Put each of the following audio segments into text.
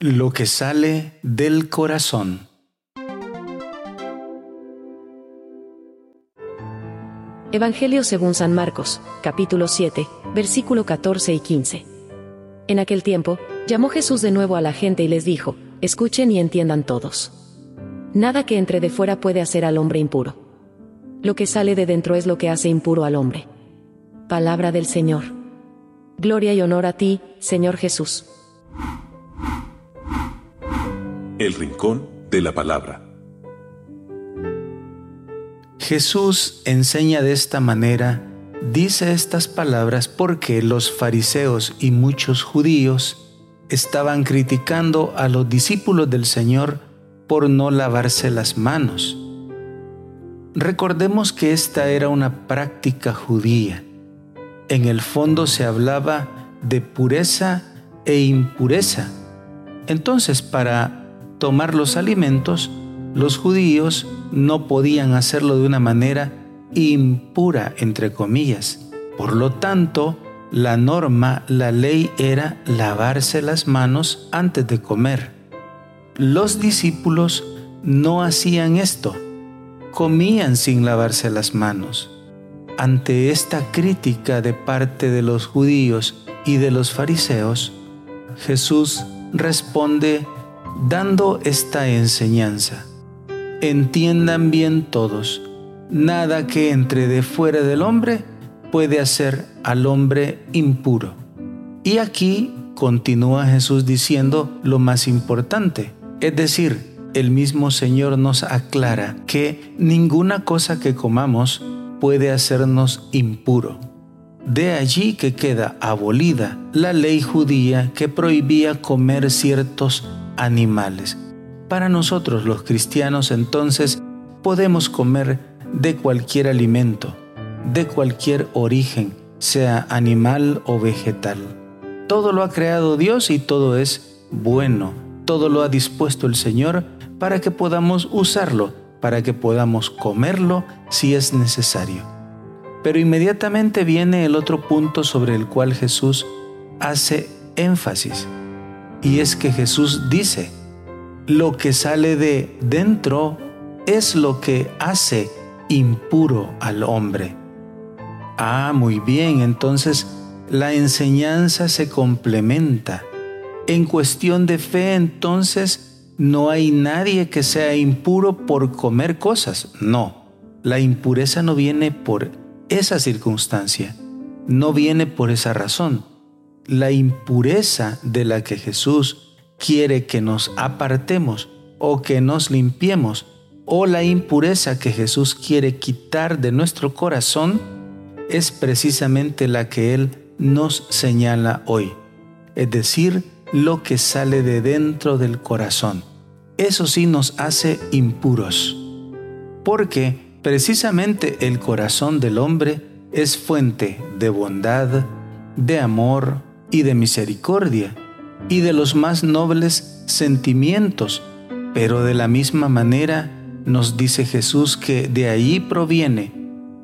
Lo que sale del corazón. Evangelio según San Marcos, capítulo 7, versículo 14 y 15. En aquel tiempo, llamó Jesús de nuevo a la gente y les dijo, escuchen y entiendan todos. Nada que entre de fuera puede hacer al hombre impuro. Lo que sale de dentro es lo que hace impuro al hombre. Palabra del Señor. Gloria y honor a ti, Señor Jesús. El Rincón de la Palabra. Jesús enseña de esta manera, dice estas palabras porque los fariseos y muchos judíos estaban criticando a los discípulos del Señor por no lavarse las manos. Recordemos que esta era una práctica judía. En el fondo se hablaba de pureza e impureza. Entonces, para tomar los alimentos, los judíos no podían hacerlo de una manera impura, entre comillas. Por lo tanto, la norma, la ley era lavarse las manos antes de comer. Los discípulos no hacían esto, comían sin lavarse las manos. Ante esta crítica de parte de los judíos y de los fariseos, Jesús responde dando esta enseñanza. Entiendan bien todos, nada que entre de fuera del hombre puede hacer al hombre impuro. Y aquí continúa Jesús diciendo lo más importante, es decir, el mismo Señor nos aclara que ninguna cosa que comamos puede hacernos impuro. De allí que queda abolida la ley judía que prohibía comer ciertos animales. Para nosotros los cristianos entonces podemos comer de cualquier alimento, de cualquier origen, sea animal o vegetal. Todo lo ha creado Dios y todo es bueno. Todo lo ha dispuesto el Señor para que podamos usarlo, para que podamos comerlo si es necesario. Pero inmediatamente viene el otro punto sobre el cual Jesús hace énfasis. Y es que Jesús dice, lo que sale de dentro es lo que hace impuro al hombre. Ah, muy bien, entonces la enseñanza se complementa. En cuestión de fe, entonces, no hay nadie que sea impuro por comer cosas. No, la impureza no viene por esa circunstancia, no viene por esa razón la impureza de la que Jesús quiere que nos apartemos o que nos limpiemos, o la impureza que Jesús quiere quitar de nuestro corazón, es precisamente la que Él nos señala hoy, es decir, lo que sale de dentro del corazón. Eso sí nos hace impuros, porque precisamente el corazón del hombre es fuente de bondad, de amor, y de misericordia y de los más nobles sentimientos, pero de la misma manera nos dice Jesús que de ahí proviene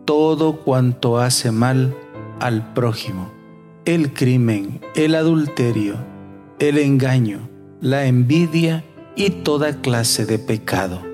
todo cuanto hace mal al prójimo, el crimen, el adulterio, el engaño, la envidia y toda clase de pecado.